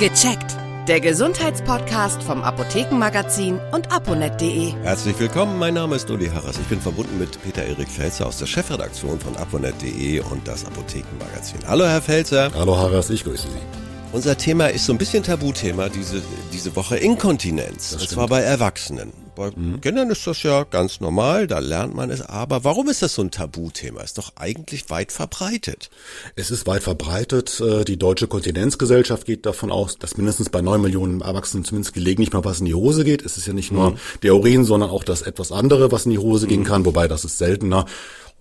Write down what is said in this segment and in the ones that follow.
Gecheckt. Der Gesundheitspodcast vom Apothekenmagazin und aponet.de. Herzlich willkommen, mein Name ist Uli Harras. Ich bin verbunden mit Peter Erik Felzer aus der Chefredaktion von aponet.de und das Apothekenmagazin. Hallo, Herr Felzer. Hallo, Harras, ich grüße Sie. Unser Thema ist so ein bisschen Tabuthema diese, diese Woche Inkontinenz. Das und zwar bei Erwachsenen. Bei mhm. Kindern ist das ja ganz normal, da lernt man es. Aber warum ist das so ein Tabuthema? Ist doch eigentlich weit verbreitet. Es ist weit verbreitet. Äh, die Deutsche Kontinenzgesellschaft geht davon aus, dass mindestens bei neun Millionen Erwachsenen zumindest gelegentlich mal was in die Hose geht. Es ist ja nicht nur mhm. der Urin, sondern auch das etwas andere, was in die Hose mhm. gehen kann, wobei das ist seltener.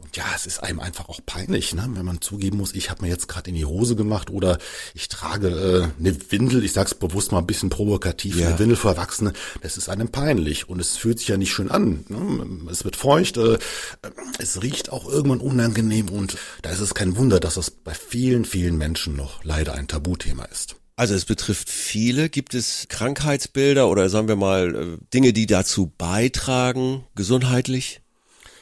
Und ja, es ist einem einfach auch peinlich, ne? wenn man zugeben muss, ich habe mir jetzt gerade in die Hose gemacht oder ich trage äh, eine Windel, ich sag's bewusst mal ein bisschen provokativ, ja. eine Windel für Erwachsene, das ist einem peinlich und es fühlt sich ja nicht schön an. Ne? Es wird feucht, äh, es riecht auch irgendwann unangenehm und da ist es kein Wunder, dass das bei vielen, vielen Menschen noch leider ein Tabuthema ist. Also es betrifft viele. Gibt es Krankheitsbilder oder sagen wir mal äh, Dinge, die dazu beitragen, gesundheitlich?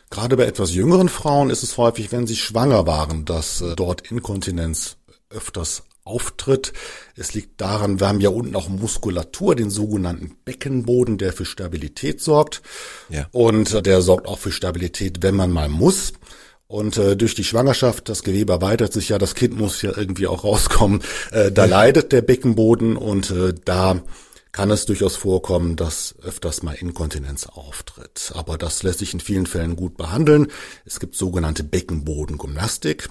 Gerade bei etwas jüngeren Frauen ist es häufig, wenn sie schwanger waren, dass äh, dort Inkontinenz öfters auftritt. Es liegt daran, wir haben ja unten auch Muskulatur, den sogenannten Beckenboden, der für Stabilität sorgt. Ja. Und der sorgt auch für Stabilität, wenn man mal muss. Und äh, durch die Schwangerschaft, das Gewebe erweitert sich ja, das Kind muss ja irgendwie auch rauskommen. Äh, da ja. leidet der Beckenboden und äh, da kann es durchaus vorkommen, dass öfters mal Inkontinenz auftritt. Aber das lässt sich in vielen Fällen gut behandeln. Es gibt sogenannte Beckenbodengymnastik.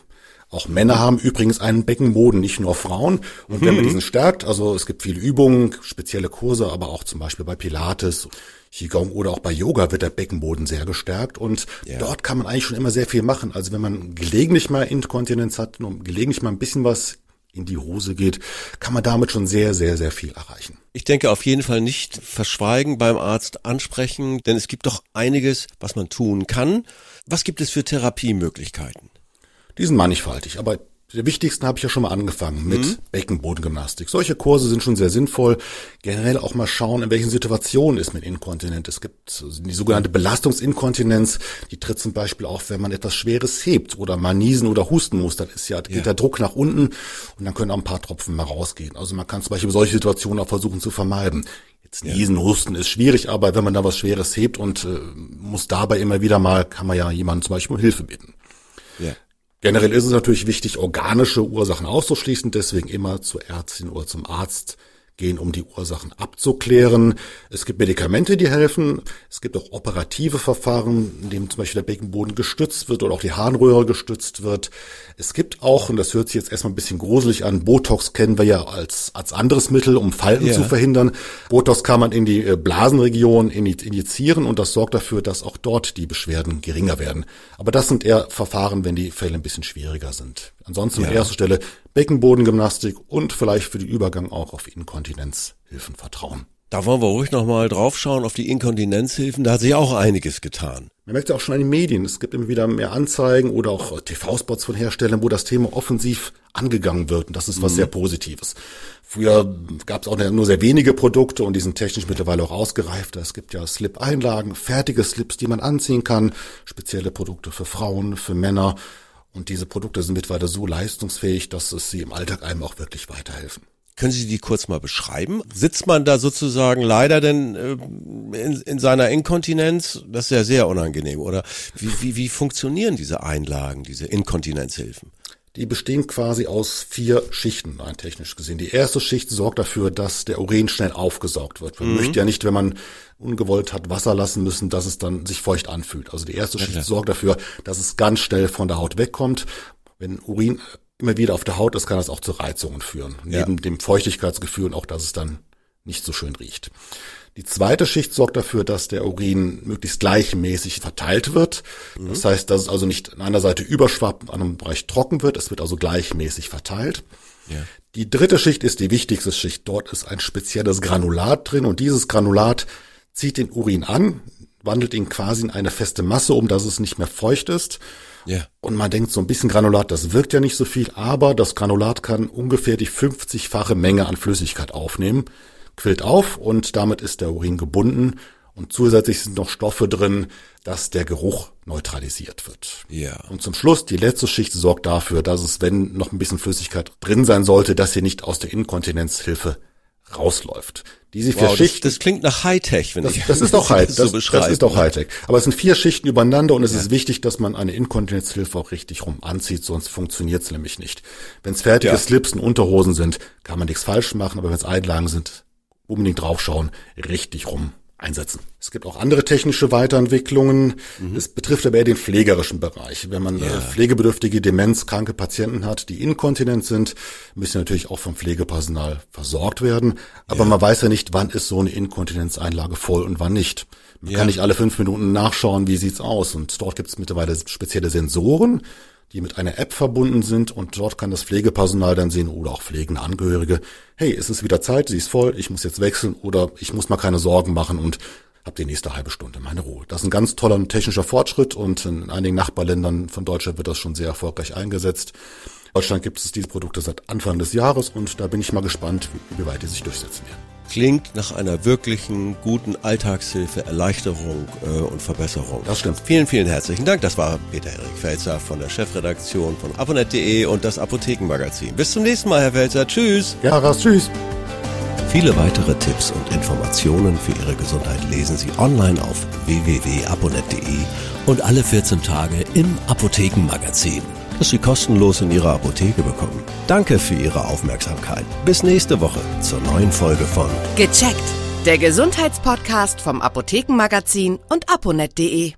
Auch Männer haben übrigens einen Beckenboden, nicht nur Frauen. Und wenn man mhm. diesen stärkt, also es gibt viele Übungen, spezielle Kurse, aber auch zum Beispiel bei Pilates, Qigong oder auch bei Yoga wird der Beckenboden sehr gestärkt. Und ja. dort kann man eigentlich schon immer sehr viel machen. Also wenn man gelegentlich mal Inkontinenz hat und gelegentlich mal ein bisschen was in die Hose geht, kann man damit schon sehr, sehr, sehr viel erreichen. Ich denke auf jeden Fall nicht verschweigen, beim Arzt ansprechen, denn es gibt doch einiges, was man tun kann. Was gibt es für Therapiemöglichkeiten? Die sind mannigfaltig, aber der wichtigsten habe ich ja schon mal angefangen mit mhm. Beckenbodengymnastik. Solche Kurse sind schon sehr sinnvoll. Generell auch mal schauen, in welchen Situationen ist man inkontinent. Es gibt die sogenannte Belastungsinkontinenz, die tritt zum Beispiel auf, wenn man etwas Schweres hebt oder mal niesen oder husten muss. Dann ist ja, geht ja. der Druck nach unten und dann können auch ein paar Tropfen mal rausgehen. Also man kann zum Beispiel solche Situationen auch versuchen zu vermeiden. Jetzt niesen, husten ist schwierig, aber wenn man da was Schweres hebt und äh, muss dabei immer wieder mal, kann man ja jemanden zum Beispiel um Hilfe bitten. Ja. Generell ist es natürlich wichtig, organische Ursachen auszuschließen, deswegen immer zur Ärztin oder zum Arzt gehen, um die Ursachen abzuklären. Es gibt Medikamente, die helfen. Es gibt auch operative Verfahren, in dem zum Beispiel der Beckenboden gestützt wird oder auch die Harnröhre gestützt wird. Es gibt auch, und das hört sich jetzt erstmal ein bisschen gruselig an, Botox kennen wir ja als, als anderes Mittel, um Falten ja. zu verhindern. Botox kann man in die äh, Blasenregion injizieren und das sorgt dafür, dass auch dort die Beschwerden geringer werden. Aber das sind eher Verfahren, wenn die Fälle ein bisschen schwieriger sind. Ansonsten ja. an erster Stelle Beckenbodengymnastik und vielleicht für den Übergang auch auf Inkontinenzhilfen vertrauen. Da wollen wir ruhig nochmal draufschauen auf die Inkontinenzhilfen. Da hat sich auch einiges getan. Man merkt ja auch schon an den Medien. Es gibt immer wieder mehr Anzeigen oder auch TV-Spots von Herstellern, wo das Thema offensiv angegangen wird. Und das ist was mhm. sehr Positives. Früher gab es auch nur sehr wenige Produkte und die sind technisch mittlerweile auch ausgereift. Es gibt ja Slip-Einlagen, fertige Slips, die man anziehen kann, spezielle Produkte für Frauen, für Männer. Und diese Produkte sind mittlerweile so leistungsfähig, dass es sie im Alltag einem auch wirklich weiterhelfen. Können Sie die kurz mal beschreiben? Sitzt man da sozusagen leider denn äh, in, in seiner Inkontinenz? Das ist ja sehr unangenehm, oder? Wie, wie, wie funktionieren diese Einlagen, diese Inkontinenzhilfen? Die bestehen quasi aus vier Schichten, rein technisch gesehen. Die erste Schicht sorgt dafür, dass der Urin schnell aufgesaugt wird. Man mhm. möchte ja nicht, wenn man ungewollt hat Wasser lassen müssen, dass es dann sich feucht anfühlt. Also die erste Schicht ja, sorgt dafür, dass es ganz schnell von der Haut wegkommt. Wenn Urin immer wieder auf der Haut ist, kann das auch zu Reizungen führen. Ja. Neben dem Feuchtigkeitsgefühl und auch, dass es dann nicht so schön riecht. Die zweite Schicht sorgt dafür, dass der Urin möglichst gleichmäßig verteilt wird. Mhm. Das heißt, dass es also nicht an einer Seite überschwappt, an einem Bereich trocken wird. Es wird also gleichmäßig verteilt. Ja. Die dritte Schicht ist die wichtigste Schicht. Dort ist ein spezielles Granulat drin und dieses Granulat zieht den Urin an, wandelt ihn quasi in eine feste Masse um, dass es nicht mehr feucht ist. Ja. Und man denkt, so ein bisschen Granulat, das wirkt ja nicht so viel, aber das Granulat kann ungefähr die 50-fache Menge an Flüssigkeit aufnehmen quillt auf und damit ist der Urin gebunden und zusätzlich sind noch Stoffe drin, dass der Geruch neutralisiert wird. Ja. Und zum Schluss, die letzte Schicht sorgt dafür, dass es, wenn noch ein bisschen Flüssigkeit drin sein sollte, dass sie nicht aus der Inkontinenzhilfe rausläuft. Diese vier Wow, Schichten. das, das klingt nach Hightech, wenn Das, ich das ist auch High, so das, beschreibe. das ist auch Hightech. Aber es sind vier Schichten übereinander und es ist wichtig, dass man eine Inkontinenzhilfe auch richtig rum anzieht, sonst funktioniert es nämlich nicht. Wenn es fertige Ja. Slips und Unterhosen sind, kann man nichts falsch machen, aber wenn es Einlagen sind, unbedingt draufschauen, richtig rum einsetzen. Es gibt auch andere technische Weiterentwicklungen. Es betrifft aber eher den pflegerischen Bereich. Wenn man äh, pflegebedürftige, demenzkranke Patienten hat, die inkontinent sind, müssen natürlich auch vom Pflegepersonal versorgt werden. Aber man weiß ja nicht, wann ist so eine Inkontinenzeinlage voll und wann nicht. Man Ja. kann nicht alle fünf Minuten nachschauen, wie sieht's aus. Und dort gibt es mittlerweile spezielle Sensoren, die mit einer App verbunden sind und dort kann das Pflegepersonal dann sehen oder auch pflegende Angehörige, hey, es ist wieder Zeit, sie ist voll, ich muss jetzt wechseln oder ich muss mal keine Sorgen machen und habe die nächste halbe Stunde meine Ruhe. Das ist ein ganz toller technischer Fortschritt und in einigen Nachbarländern von Deutschland wird das schon sehr erfolgreich eingesetzt. In Deutschland gibt es diese Produkte seit Anfang des Jahres und da bin ich mal gespannt, wie, wie weit die sich durchsetzen werden. Klingt nach einer wirklichen guten Alltagshilfe, Erleichterung äh, und Verbesserung. Das stimmt. Vielen, vielen herzlichen Dank. Das war Peter-Erik Felzer von der Chefredaktion von aponet.de und das Apothekenmagazin. Bis zum nächsten Mal, Herr Felzer. Tschüss. Ja, Ras, tschüss. Viele weitere Tipps und Informationen für Ihre Gesundheit lesen Sie online auf www.aponet.de und alle 14 Tage im Apothekenmagazin, das Sie kostenlos in Ihrer Apotheke bekommen. Danke für Ihre Aufmerksamkeit. Bis nächste Woche zur neuen Folge von Gecheckt. Der Gesundheitspodcast vom Apothekenmagazin und aponet.de.